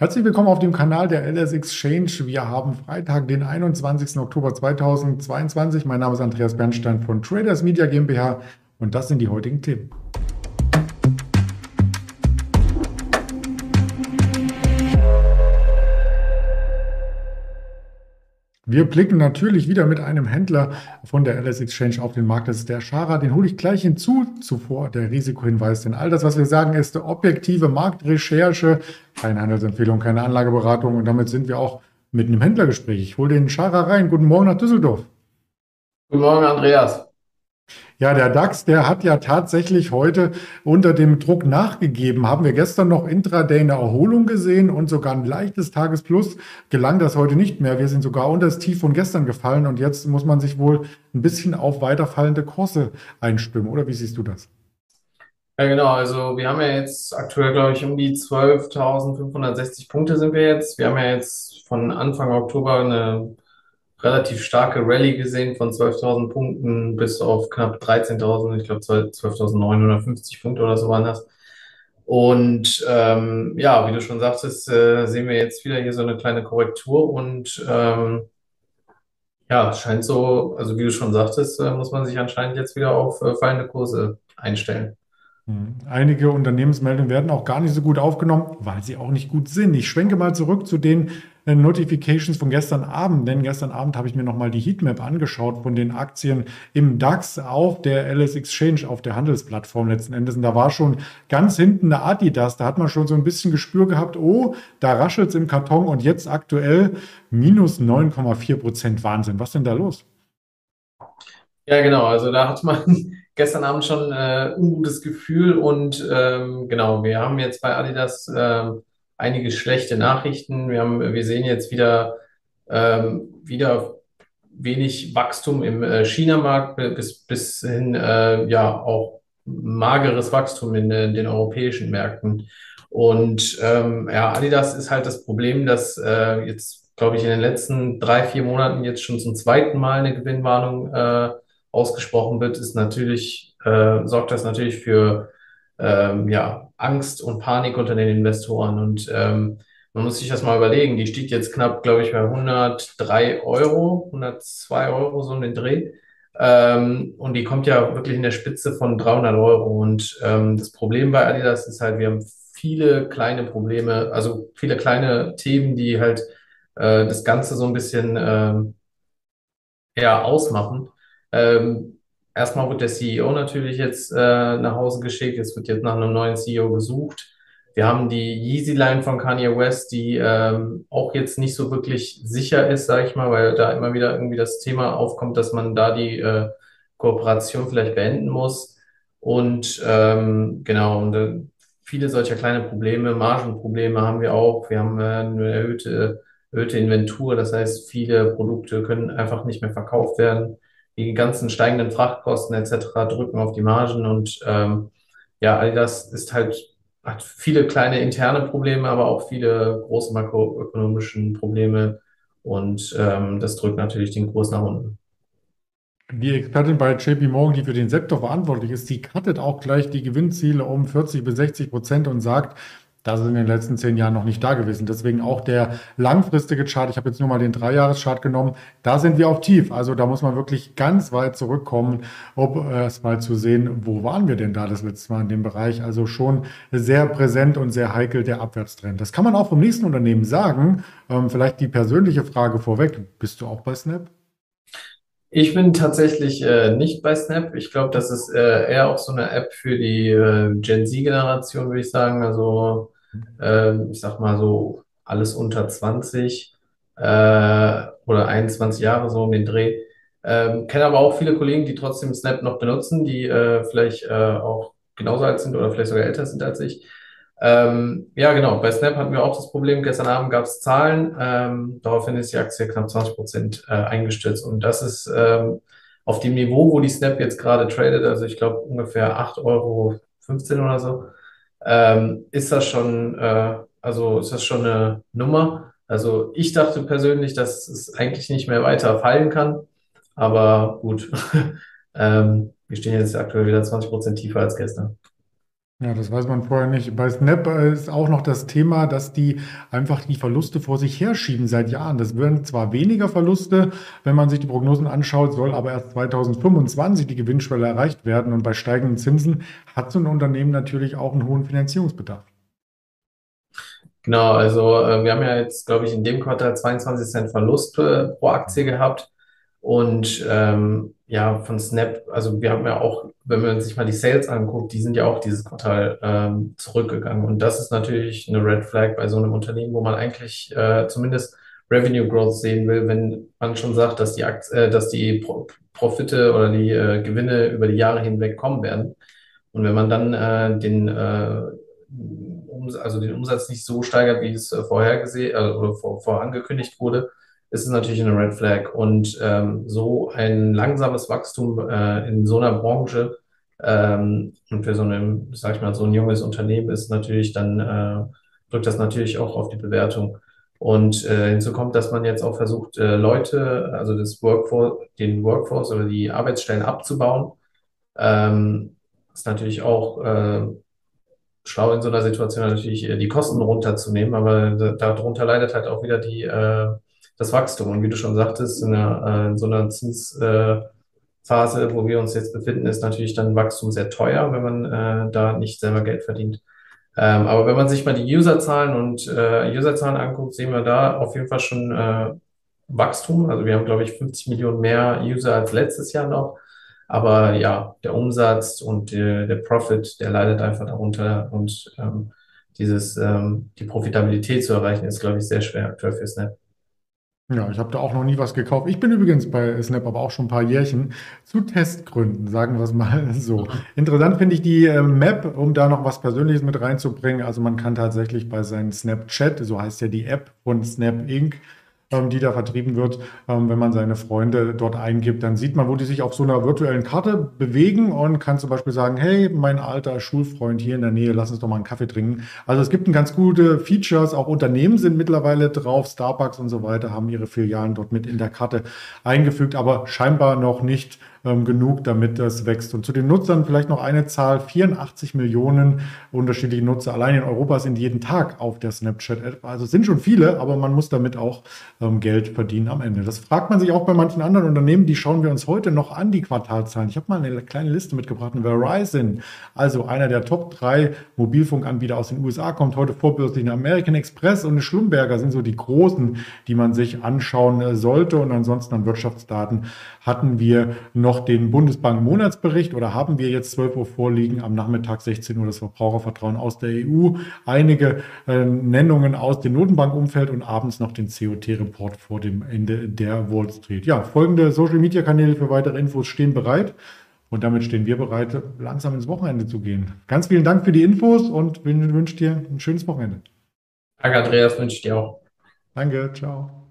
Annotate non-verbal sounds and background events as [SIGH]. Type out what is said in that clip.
Herzlich willkommen auf dem Kanal der LS Exchange. Wir haben Freitag, den 21. Oktober 2022. Mein Name ist Andreas Bernstein von Traders Media GmbH und das sind die heutigen Themen. Wir blicken natürlich wieder mit einem Händler von der LS Exchange auf den Markt. Das ist der Schara. Den hole ich gleich hinzu. Zuvor der Risikohinweis. Denn all das, was wir sagen, ist objektive Marktrecherche, keine Handelsempfehlung, keine Anlageberatung. Und damit sind wir auch mit einem Händlergespräch. Ich hole den Schara rein. Guten Morgen nach Düsseldorf. Guten Morgen, Andreas. Ja, der DAX, der hat ja tatsächlich heute unter dem Druck nachgegeben. Haben wir gestern noch intraday eine Erholung gesehen und sogar ein leichtes Tagesplus. Gelang das heute nicht mehr. Wir sind sogar unter das Tief von gestern gefallen und jetzt muss man sich wohl ein bisschen auf weiterfallende Kurse einstimmen. Oder wie siehst du das? Ja, genau. Also wir haben ja jetzt aktuell, glaube ich, um die 12.560 Punkte sind wir jetzt. Wir haben ja jetzt von Anfang Oktober eine relativ starke Rallye gesehen von 12.000 Punkten bis auf knapp 13.000, ich glaube 12.950 Punkte oder so waren das. Und ähm, ja, wie du schon sagtest, äh, sehen wir jetzt wieder hier so eine kleine Korrektur und ähm, ja, scheint so, also wie du schon sagtest, äh, muss man sich anscheinend jetzt wieder auf äh, fallende Kurse einstellen. Hm. Einige Unternehmensmeldungen werden auch gar nicht so gut aufgenommen, weil sie auch nicht gut sind. Ich schwenke mal zurück zu den Notifications von gestern Abend, denn gestern Abend habe ich mir nochmal die Heatmap angeschaut von den Aktien im DAX auf der LS Exchange, auf der Handelsplattform letzten Endes. Und da war schon ganz hinten eine Adidas. Da hat man schon so ein bisschen Gespür gehabt, oh, da raschelt es im Karton und jetzt aktuell minus 9,4 Prozent. Wahnsinn. Was denn da los? Ja, genau. Also da hat man [LAUGHS] gestern Abend schon äh, ungutes Gefühl und ähm, genau, wir haben jetzt bei Adidas äh, einige schlechte Nachrichten. Wir haben, wir sehen jetzt wieder, ähm, wieder wenig Wachstum im äh, China-Markt bis, bis hin, äh, ja, auch mageres Wachstum in, in den europäischen Märkten. Und ähm, ja, Adidas ist halt das Problem, dass äh, jetzt, glaube ich, in den letzten drei, vier Monaten jetzt schon zum zweiten Mal eine Gewinnwarnung äh, ausgesprochen wird, ist natürlich, äh, sorgt das natürlich für ähm, ja, Angst und Panik unter den Investoren. Und ähm, man muss sich das mal überlegen. Die steht jetzt knapp, glaube ich, bei 103 Euro, 102 Euro, so in den Dreh. Ähm, und die kommt ja wirklich in der Spitze von 300 Euro. Und ähm, das Problem bei Adidas ist halt, wir haben viele kleine Probleme, also viele kleine Themen, die halt äh, das Ganze so ein bisschen äh, ausmachen. Ähm, Erstmal wird der CEO natürlich jetzt äh, nach Hause geschickt. Es wird jetzt nach einem neuen CEO gesucht. Wir haben die Yeezy-Line von Kanye West, die ähm, auch jetzt nicht so wirklich sicher ist, sage ich mal, weil da immer wieder irgendwie das Thema aufkommt, dass man da die äh, Kooperation vielleicht beenden muss. Und ähm, genau, und äh, viele solcher kleine Probleme, Margenprobleme haben wir auch. Wir haben äh, eine erhöhte, erhöhte Inventur, das heißt, viele Produkte können einfach nicht mehr verkauft werden die ganzen steigenden Frachtkosten etc. drücken auf die Margen und ähm, ja, all das ist halt, hat viele kleine interne Probleme, aber auch viele große makroökonomischen Probleme und ähm, das drückt natürlich den Kurs nach unten. Die Expertin bei JP Morgan, die für den Sektor verantwortlich ist, die cuttet auch gleich die Gewinnziele um 40 bis 60 Prozent und sagt, das ist in den letzten zehn Jahren noch nicht da gewesen. Deswegen auch der langfristige Chart. Ich habe jetzt nur mal den Dreijahreschart genommen. Da sind wir auf tief. Also da muss man wirklich ganz weit zurückkommen, um erst mal zu sehen, wo waren wir denn da das letzte Mal in dem Bereich. Also schon sehr präsent und sehr heikel der Abwärtstrend. Das kann man auch vom nächsten Unternehmen sagen. Ähm, vielleicht die persönliche Frage vorweg. Bist du auch bei Snap? Ich bin tatsächlich äh, nicht bei Snap. Ich glaube, das ist äh, eher auch so eine App für die äh, Gen Z-Generation, würde ich sagen. Also äh, ich sag mal so alles unter 20 äh, oder 21 Jahre so um den Dreh. Ähm, kenne aber auch viele Kollegen, die trotzdem Snap noch benutzen, die äh, vielleicht äh, auch genauso alt sind oder vielleicht sogar älter sind als ich. Ähm, ja, genau. Bei Snap hatten wir auch das Problem. Gestern Abend gab es Zahlen. Ähm, daraufhin ist die Aktie knapp 20 Prozent äh, eingestürzt. Und das ist ähm, auf dem Niveau, wo die Snap jetzt gerade tradet, also ich glaube ungefähr 8,15 Euro oder so, ähm, ist das schon, äh, also ist das schon eine Nummer. Also ich dachte persönlich, dass es eigentlich nicht mehr weiter fallen kann. Aber gut, [LAUGHS] ähm, wir stehen jetzt aktuell wieder 20 Prozent tiefer als gestern. Ja, das weiß man vorher nicht. Bei Snap ist auch noch das Thema, dass die einfach die Verluste vor sich herschieben seit Jahren. Das werden zwar weniger Verluste, wenn man sich die Prognosen anschaut, soll aber erst 2025 die Gewinnschwelle erreicht werden. Und bei steigenden Zinsen hat so ein Unternehmen natürlich auch einen hohen Finanzierungsbedarf. Genau, also äh, wir haben ja jetzt, glaube ich, in dem Quartal 22 Cent Verlust äh, pro Aktie gehabt. Und ähm, ja, von Snap, also wir haben ja auch, wenn man sich mal die Sales anguckt, die sind ja auch dieses Quartal ähm, zurückgegangen. Und das ist natürlich eine Red Flag bei so einem Unternehmen, wo man eigentlich äh, zumindest Revenue Growth sehen will, wenn man schon sagt, dass die, Akt äh, dass die Pro Profite oder die äh, Gewinne über die Jahre hinweg kommen werden. Und wenn man dann äh, den, äh, also den Umsatz nicht so steigert, wie es äh, vorhergesehen äh, oder vor, vorangekündigt wurde, ist es natürlich eine Red Flag. Und ähm, so ein langsames Wachstum äh, in so einer Branche ähm, und für so ein, sag ich mal, so ein junges Unternehmen ist natürlich dann, äh, drückt das natürlich auch auf die Bewertung. Und äh, hinzu kommt, dass man jetzt auch versucht, äh, Leute, also das Workforce, den Workforce oder die Arbeitsstellen abzubauen. Ähm, ist natürlich auch äh, schlau in so einer Situation natürlich äh, die Kosten runterzunehmen, aber darunter leidet halt auch wieder die, äh, das Wachstum. Und wie du schon sagtest, in, einer, äh, in so einer Zinsphase, wo wir uns jetzt befinden, ist natürlich dann Wachstum sehr teuer, wenn man äh, da nicht selber Geld verdient. Ähm, aber wenn man sich mal die Userzahlen und äh, Userzahlen anguckt, sehen wir da auf jeden Fall schon äh, Wachstum. Also wir haben, glaube ich, 50 Millionen mehr User als letztes Jahr noch. Aber ja, der Umsatz und der, der Profit, der leidet einfach darunter und ähm, dieses, ähm, die Profitabilität zu erreichen, ist, glaube ich, sehr schwer aktuell für Snap. Ja, ich habe da auch noch nie was gekauft. Ich bin übrigens bei Snap aber auch schon ein paar Jährchen zu Testgründen, sagen wir es mal [LAUGHS] so. Interessant finde ich die äh, Map, um da noch was Persönliches mit reinzubringen. Also man kann tatsächlich bei seinem Snapchat, so heißt ja die App von Snap Inc., die da vertrieben wird. Ähm, wenn man seine Freunde dort eingibt, dann sieht man, wo die sich auf so einer virtuellen Karte bewegen und kann zum Beispiel sagen, hey, mein alter Schulfreund hier in der Nähe, lass uns doch mal einen Kaffee trinken. Also es gibt ein ganz gute Features, auch Unternehmen sind mittlerweile drauf, Starbucks und so weiter haben ihre Filialen dort mit in der Karte eingefügt, aber scheinbar noch nicht ähm, genug, damit das wächst. Und zu den Nutzern vielleicht noch eine Zahl, 84 Millionen unterschiedliche Nutzer allein in Europa sind jeden Tag auf der Snapchat-App. Also sind schon viele, aber man muss damit auch ähm, Geld verdienen am Ende. Das fragt man sich auch bei manchen anderen Unternehmen, die schauen wir uns heute noch an, die Quartalzahlen. Ich habe mal eine kleine Liste mitgebracht. Verizon, also einer der Top 3 Mobilfunkanbieter aus den USA, kommt heute vorbörslich in American Express und Schlumberger sind so die großen, die man sich anschauen äh, sollte. Und ansonsten an Wirtschaftsdaten hatten wir noch den Bundesbank-Monatsbericht oder haben wir jetzt 12 Uhr vorliegen, am Nachmittag 16 Uhr das Verbrauchervertrauen aus der EU, einige äh, Nennungen aus dem Notenbankumfeld und abends noch den COT-Report vor dem Ende der Wall Street. Ja, folgende Social-Media-Kanäle für weitere Infos stehen bereit. Und damit stehen wir bereit, langsam ins Wochenende zu gehen. Ganz vielen Dank für die Infos und wünsche dir ein schönes Wochenende. Danke, Andreas, wünsche ich dir auch. Danke, ciao.